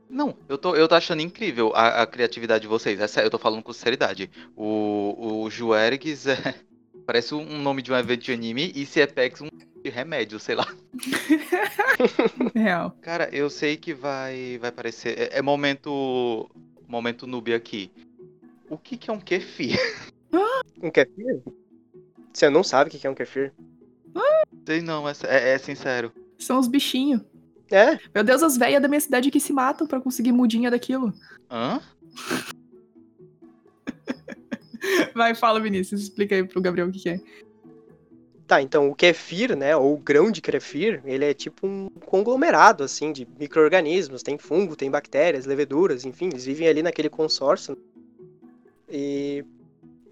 Não, eu tô, eu tô achando incrível a, a criatividade de vocês. Essa, eu tô falando com sinceridade. O, o Juergues é, parece um nome de um evento de anime e CIEPEX um de remédio, sei lá. Real. Cara, eu sei que vai vai parecer. É, é momento. Momento noob aqui. O que, que é um kefir? Um kefir? Você não sabe o que é um kefir? Sei não, é, é, é sincero. São os bichinhos. É? Meu Deus, as velhas da minha cidade que se matam para conseguir mudinha daquilo. Hã? Vai, fala, Vinícius. Explica aí pro Gabriel o que, que é. Tá, então o kefir, né, ou o grão de kefir, ele é tipo um conglomerado, assim, de micro-organismos. Tem fungo, tem bactérias, leveduras, enfim, eles vivem ali naquele consórcio. E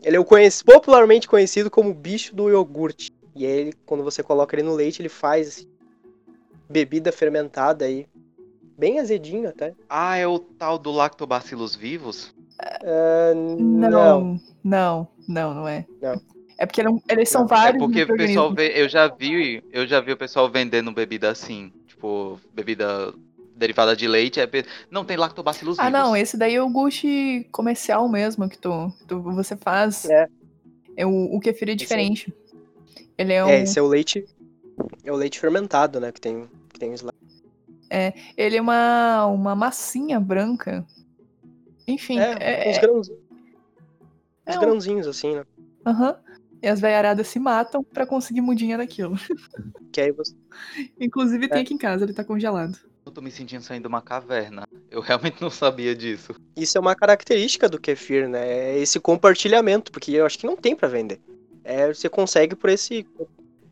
ele é o conhec popularmente conhecido como bicho do iogurte. E aí, quando você coloca ele no leite, ele faz assim, bebida fermentada aí. Bem azedinho até. Ah, é o tal do lactobacillus vivos? Uh, não, não, não, não, não é. Não. É porque não, eles são vários. É porque o pessoal vê, eu já vi, eu já vi o pessoal vendendo bebida assim, tipo, bebida derivada de leite, é, não tem lactobacillus ah, vivos. Ah, não, esse daí é o gushi comercial mesmo que tu, tu você faz. É. é o, o kefir é diferente. Ele é, é um... É, esse é o leite, é o leite fermentado, né, que tem, que tem os É, ele é uma, uma massinha branca. Enfim, é, é, uns grãozinhos. É uns um... grãozinhos assim, né? Aham. Uhum. E as veiaradas se matam para conseguir mudinha daquilo. Que aí você... Inclusive tem aqui em casa, ele tá congelado. Eu tô me sentindo saindo de uma caverna. Eu realmente não sabia disso. Isso é uma característica do kefir, né? É esse compartilhamento, porque eu acho que não tem para vender. É, você consegue por esse.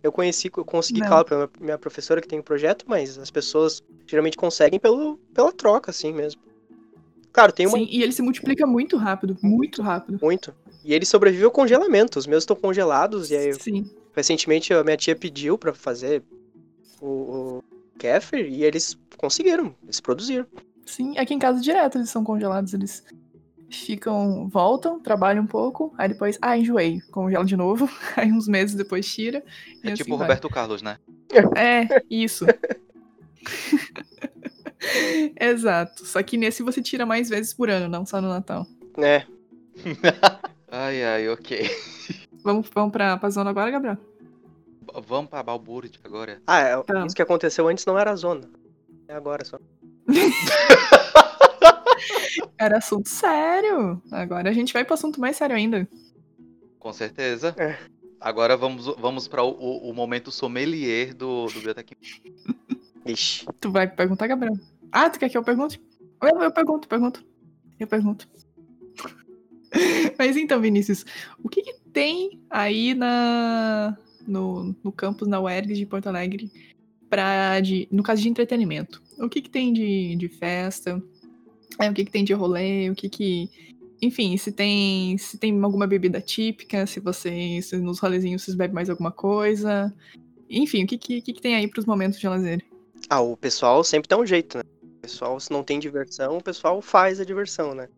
Eu conheci, eu consegui, não. claro, pela minha professora que tem um projeto, mas as pessoas geralmente conseguem pelo, pela troca, assim mesmo. Claro, tem uma. Sim, e ele se multiplica muito rápido, muito rápido. Muito. E ele sobrevive ao congelamento. Os meus estão congelados e aí. Sim. Recentemente a minha tia pediu para fazer o, o kefir e eles conseguiram, eles produziram. Sim, aqui em casa direto eles são congelados, eles ficam, voltam, trabalham um pouco, aí depois, ah, enjoei, congela de novo, aí uns meses depois tira. É assim tipo o Roberto Carlos, né? É, isso. Exato. Só que nesse você tira mais vezes por ano, não só no Natal. É. ai, ai, ok. Vamos, vamos pra, pra zona agora, Gabriel? Vamos pra Balbúrdia agora. Ah, é, tá. isso que aconteceu antes não era a zona. É agora só. Era assunto sério. Agora a gente vai pro assunto mais sério ainda. Com certeza. É. Agora vamos, vamos para o, o, o, momento sommelier do, do Biotech. Ixi. Tu vai perguntar, Gabriel? Ah, tu quer que eu pergunte? Eu, eu pergunto, pergunto. Eu pergunto. Mas então, Vinícius, o que, que tem aí na, no, no campus, na UERJ de Porto Alegre, pra, de, no caso de entretenimento? O que, que tem de, de festa? É, o que, que tem de rolê? O que que... Enfim, se tem, se tem alguma bebida típica, se vocês, se nos rolezinhos vocês bebem mais alguma coisa. Enfim, o que, que, que tem aí pros momentos de lazer? Ah, o pessoal sempre dá um jeito, né? O pessoal, se não tem diversão, o pessoal faz a diversão, né?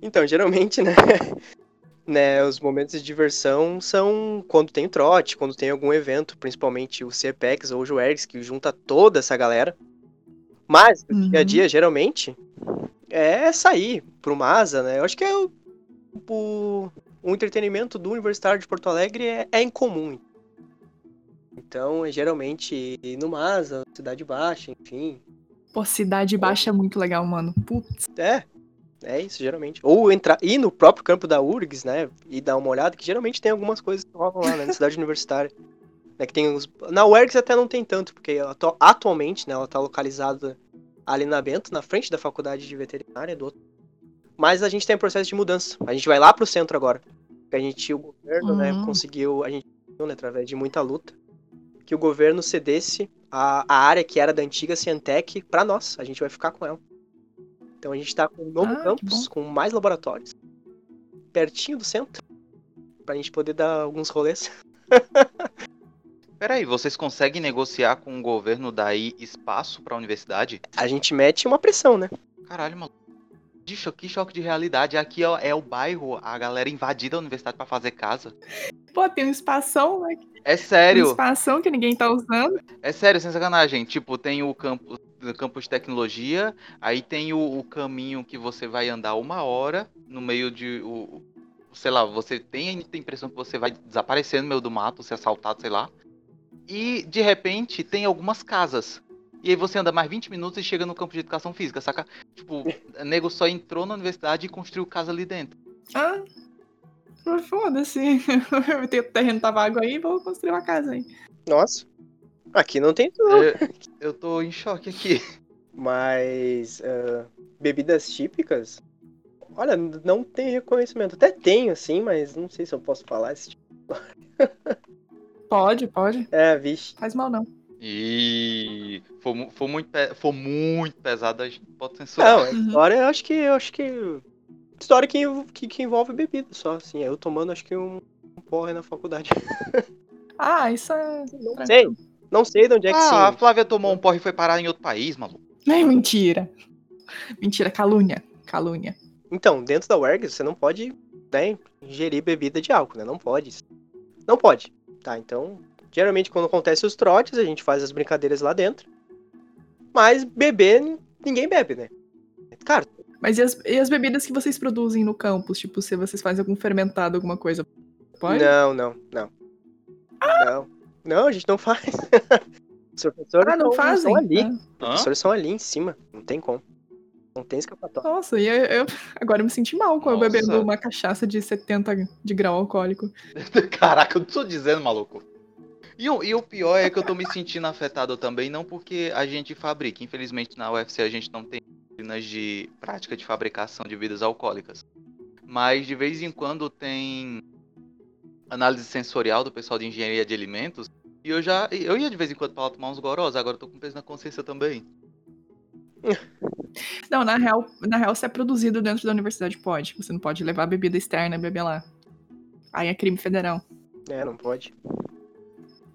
Então, geralmente, né? né, os momentos de diversão são quando tem trote, quando tem algum evento, principalmente o CEPEX ou o Juergs, que junta toda essa galera. Mas, no uhum. dia a dia, geralmente, é sair pro Masa, né? Eu acho que é o, o, o entretenimento do Universitário de Porto Alegre é, é incomum. Então, é geralmente no Masa, Cidade Baixa, enfim. Pô, Cidade Baixa é muito legal, mano. Putz. É, é isso, geralmente. Ou entrar, ir no próprio campo da URGS, né? E dar uma olhada, que geralmente tem algumas coisas que rolam lá, né? Na cidade universitária. Né, que tem os... Na URGS até não tem tanto, porque atu... atualmente, né, ela tá localizada ali na Bento, na frente da faculdade de veterinária do outro. Mas a gente tem um processo de mudança. A gente vai lá pro centro agora. A gente, o governo, né, uhum. né, conseguiu, a gente, né, através de muita luta, que o governo cedesse a, a área que era da antiga Cientec para nós. A gente vai ficar com ela. Então a gente está com um novo ah, campus, com mais laboratórios, pertinho do centro, para a gente poder dar alguns rolês. Peraí, vocês conseguem negociar com o governo daí espaço para a universidade? A gente mete uma pressão, né? Caralho, mano. de choque, que choque de realidade. Aqui é, é o bairro, a galera invadida a universidade para fazer casa. Pô, tem um espação, né? É sério. Um espação que ninguém tá usando. É sério, sem sacanagem. Tipo, tem o campus, o campus de tecnologia, aí tem o, o, caminho que você vai andar uma hora no meio de. O, sei lá, você tem a impressão que você vai desaparecer no meio do mato, ser assaltado, sei lá. E de repente tem algumas casas. E aí você anda mais 20 minutos e chega no campo de educação física, saca? Tipo, o nego só entrou na universidade e construiu casa ali dentro. Ah, foda-se. o terreno tá vago aí, vou construir uma casa aí. Nossa, aqui não tem tudo. Eu, eu tô em choque aqui. Mas, uh, bebidas típicas? Olha, não tem reconhecimento. Até tenho, sim, mas não sei se eu posso falar esse tipo. Pode, pode. É, vixe. Faz mal não. E for, for, muito, for muito pesado, a gente pode censurar. Não, a uhum. história eu acho que eu acho que. História que, que, que envolve bebida só, assim. Eu tomando acho que um, um porre na faculdade. Ah, isso é. Não sei. Não sei de onde é que ah, sim. a Flávia tomou um porre e foi parar em outro país, maluco. É mentira. Mentira, calúnia. Calúnia. Então, dentro da UERG, você não pode né, ingerir bebida de álcool, né? Não pode. Não pode. Tá, então Geralmente, quando acontece os trotes, a gente faz as brincadeiras lá dentro. Mas beber, ninguém bebe, né? Cara. Mas e as, e as bebidas que vocês produzem no campus? Tipo, se vocês fazem algum fermentado, alguma coisa? Pode? Não, não, não. Ah! Não. Não, a gente não faz. Os professores ah, não fazem? São ali. Ah. Os professores são ali em cima. Não tem como. Não tem escapatória. Nossa, e eu, eu, agora eu me senti mal com eu bebendo uma cachaça de 70 de grau alcoólico. Caraca, eu tô dizendo, maluco. E, e, o pior é que eu tô me sentindo afetado também, não porque a gente fabrica. Infelizmente na UFC a gente não tem disciplinas de prática de fabricação de bebidas alcoólicas. Mas de vez em quando tem análise sensorial do pessoal de engenharia de alimentos. E eu já. Eu ia de vez em quando pra lá tomar uns gorós, agora eu tô com peso na consciência também. Não, na real, na real, se é produzido dentro da universidade, pode. Você não pode levar bebida externa e beber lá. Aí é crime federal. É, não pode.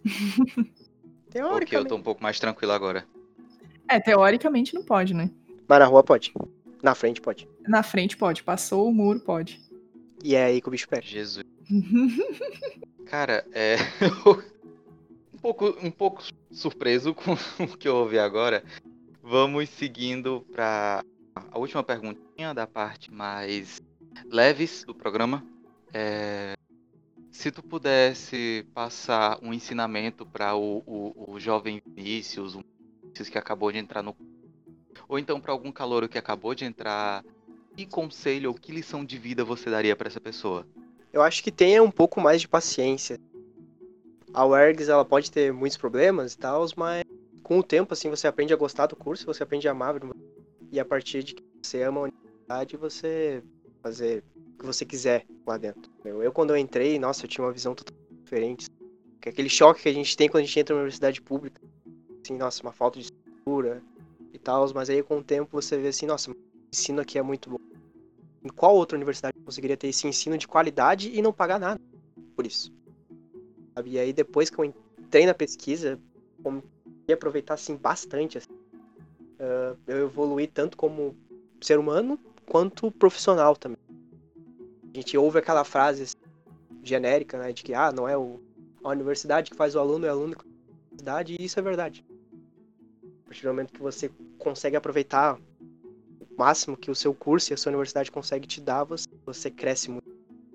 Teoricamente. Ok, eu tô um pouco mais tranquilo agora. É, teoricamente não pode, né? Mas na rua pode. Na frente pode. Na frente pode. Passou o muro, pode. E é aí que o bicho pega. Jesus. Cara, é. um, pouco, um pouco surpreso com o que eu ouvi agora. Vamos seguindo para a última perguntinha da parte mais leves do programa. É... Se tu pudesse passar um ensinamento para o, o, o, jovem Vinícius, um Vinícius que acabou de entrar no. Ou então para algum calouro que acabou de entrar, que conselho ou que lição de vida você daria para essa pessoa? Eu acho que tenha um pouco mais de paciência. A UERGS ela pode ter muitos problemas e tal, mas com o tempo assim você aprende a gostar do curso, você aprende a amar e a partir de que você ama a universidade, você fazer que você quiser lá dentro. Eu, eu, quando eu entrei, nossa, eu tinha uma visão totalmente diferente. Aquele choque que a gente tem quando a gente entra na universidade pública. Assim, nossa, uma falta de estrutura e tal, mas aí com o tempo você vê assim, nossa, o ensino aqui é muito bom. Em qual outra universidade conseguiria ter esse ensino de qualidade e não pagar nada por isso? Sabe? E aí depois que eu entrei na pesquisa, consegui aproveitar assim bastante. Assim. Uh, eu evoluí tanto como ser humano quanto profissional também. A gente ouve aquela frase assim, genérica, né, de que ah, não é o, a universidade que faz o aluno, é o aluno que faz a universidade, e isso é verdade. A partir do momento que você consegue aproveitar o máximo que o seu curso e a sua universidade consegue te dar, você, você cresce muito.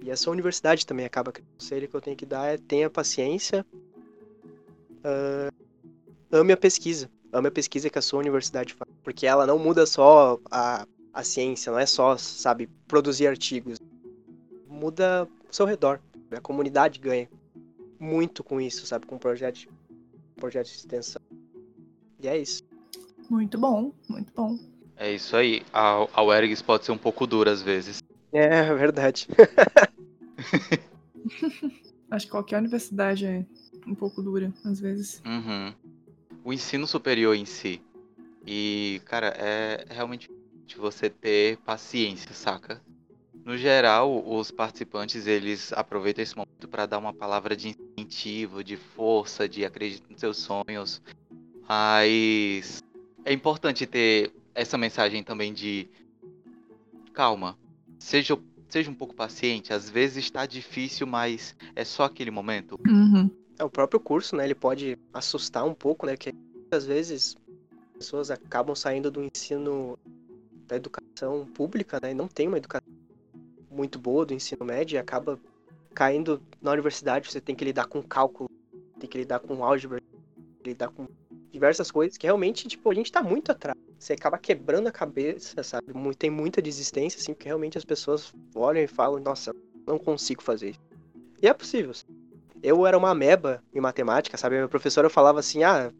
E a sua universidade também acaba crescendo. O conselho que eu tenho que dar é tenha paciência, uh, ame a pesquisa. Ame a pesquisa que a sua universidade faz. Porque ela não muda só a, a ciência, não é só, sabe, produzir artigos muda o seu redor. A comunidade ganha muito com isso, sabe? Com projetos projeto de extensão. E é isso. Muito bom, muito bom. É isso aí. A, a UERGS pode ser um pouco dura às vezes. É, é verdade. Acho que qualquer universidade é um pouco dura, às vezes. Uhum. O ensino superior em si. E, cara, é realmente você ter paciência, saca? No geral, os participantes eles aproveitam esse momento para dar uma palavra de incentivo, de força, de acreditar nos seus sonhos. Mas é importante ter essa mensagem também de calma, seja, seja um pouco paciente, às vezes está difícil, mas é só aquele momento. Uhum. É, o próprio curso, né, ele pode assustar um pouco, né, que muitas vezes as pessoas acabam saindo do ensino da educação pública, né, e não tem uma educação muito boa do ensino médio e acaba caindo na universidade, você tem que lidar com cálculo, tem que lidar com álgebra, lidar com diversas coisas que realmente, tipo, a gente tá muito atrás. Você acaba quebrando a cabeça, sabe? Tem muita desistência, assim, porque realmente as pessoas olham e falam, nossa, não consigo fazer isso. E é possível. Eu era uma ameba em matemática, sabe? A minha professora falava assim, ah,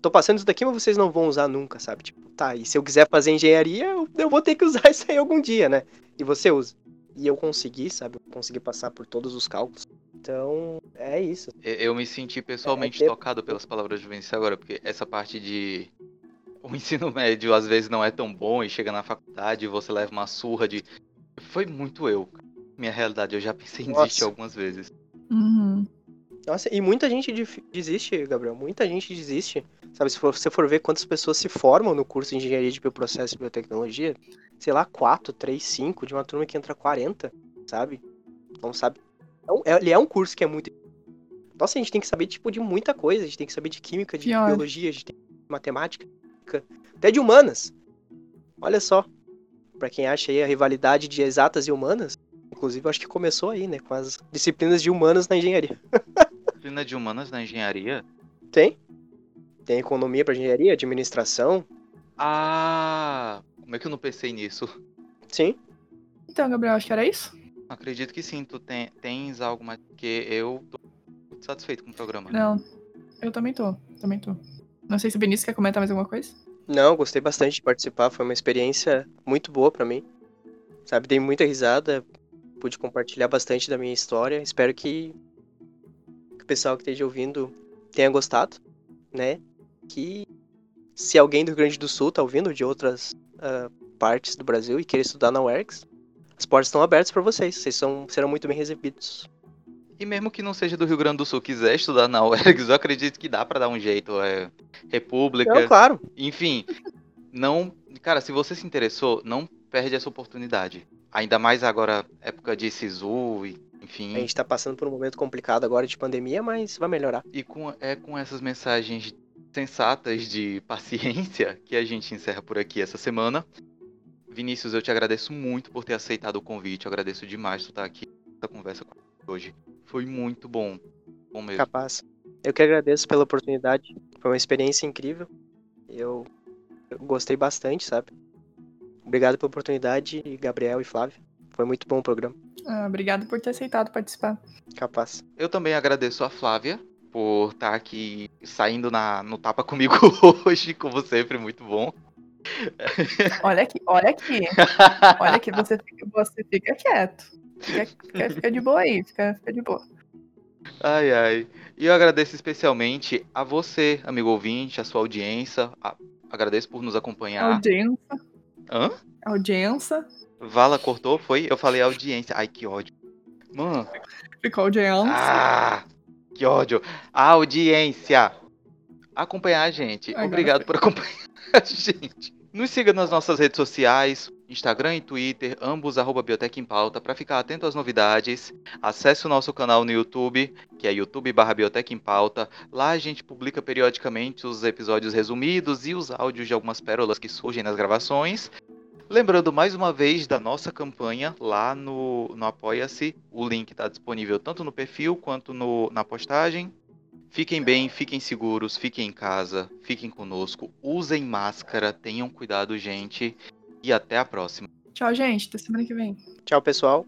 tô passando isso daqui, mas vocês não vão usar nunca, sabe? Tipo, tá, e se eu quiser fazer engenharia, eu, eu vou ter que usar isso aí algum dia, né? E você usa. E eu consegui, sabe? Eu consegui passar por todos os cálculos. Então, é isso. Eu me senti pessoalmente é, é... tocado pelas palavras de Vinícius agora, porque essa parte de. O ensino médio às vezes não é tão bom e chega na faculdade e você leva uma surra de. Foi muito eu. Minha realidade, eu já pensei em Nossa. desistir algumas vezes. Uhum. Nossa, e muita gente desiste, Gabriel. Muita gente desiste. Sabe, se você for ver quantas pessoas se formam no curso de engenharia de bioprocesso e biotecnologia, sei lá, 4, 3, 5, de uma turma que entra 40, sabe? Não sabe. É, é, ele é um curso que é muito. Nossa, a gente tem que saber, tipo, de muita coisa. A gente tem que saber de química, de Pior. biologia, de matemática, até de humanas. Olha só. Pra quem acha aí a rivalidade de exatas e humanas, inclusive, acho que começou aí, né? Com as disciplinas de humanas na engenharia. disciplina de humanas na engenharia? Tem. Tem economia para engenharia, administração. Ah, como é que eu não pensei nisso? Sim. Então, Gabriel, acho que era isso. Acredito que sim, tu tem, tens algo mais que eu tô muito satisfeito com o programa. Não, eu também tô, também tô. Não sei se o Benício quer comentar mais alguma coisa. Não, gostei bastante de participar, foi uma experiência muito boa para mim. Sabe, dei muita risada, pude compartilhar bastante da minha história. Espero que o pessoal que esteja ouvindo tenha gostado, né? Que se alguém do Rio Grande do Sul tá ouvindo de outras uh, partes do Brasil e queira estudar na UERGS, as portas estão abertas para vocês. Vocês são, serão muito bem recebidos. E mesmo que não seja do Rio Grande do Sul, quiser estudar na UERGS, eu acredito que dá para dar um jeito. É República. Não, claro. Enfim, não. Cara, se você se interessou, não perde essa oportunidade. Ainda mais agora, época de SISU e enfim. A gente tá passando por um momento complicado agora de pandemia, mas vai melhorar. E com, é com essas mensagens sensatas de paciência que a gente encerra por aqui essa semana. Vinícius, eu te agradeço muito por ter aceitado o convite. Eu agradeço demais por estar aqui nessa conversa com hoje. Foi muito bom. Bom mesmo. Capaz. Eu que agradeço pela oportunidade. Foi uma experiência incrível. Eu, eu gostei bastante, sabe? Obrigado pela oportunidade, Gabriel e Flávio. Foi muito bom o programa. Ah, obrigado por ter aceitado participar. Capaz. Eu também agradeço a Flávia por estar aqui saindo na, no tapa comigo hoje, como sempre, muito bom. Olha aqui, olha aqui. Olha aqui, você fica, você fica quieto. Fica, fica, fica de boa aí, fica, fica de boa. Ai, ai. E eu agradeço especialmente a você, amigo ouvinte, a sua audiência. A... Agradeço por nos acompanhar. Audiência. Hã? Audiência. Vala cortou, foi? Eu falei audiência. Ai, que ódio. Mano. Ficou audiência. Ah, que ódio. Audiência. Acompanhar a gente. Agora Obrigado foi. por acompanhar a gente. Nos siga nas nossas redes sociais, Instagram e Twitter, ambos arroba Biotec em Pauta, para ficar atento às novidades. Acesse o nosso canal no YouTube, que é YouTube barra Biotec em Pauta. Lá a gente publica periodicamente os episódios resumidos e os áudios de algumas pérolas que surgem nas gravações. Lembrando mais uma vez da nossa campanha lá no, no Apoia-se. O link está disponível tanto no perfil quanto no, na postagem. Fiquem bem, fiquem seguros, fiquem em casa, fiquem conosco, usem máscara, tenham cuidado, gente. E até a próxima. Tchau, gente. Até semana que vem. Tchau, pessoal.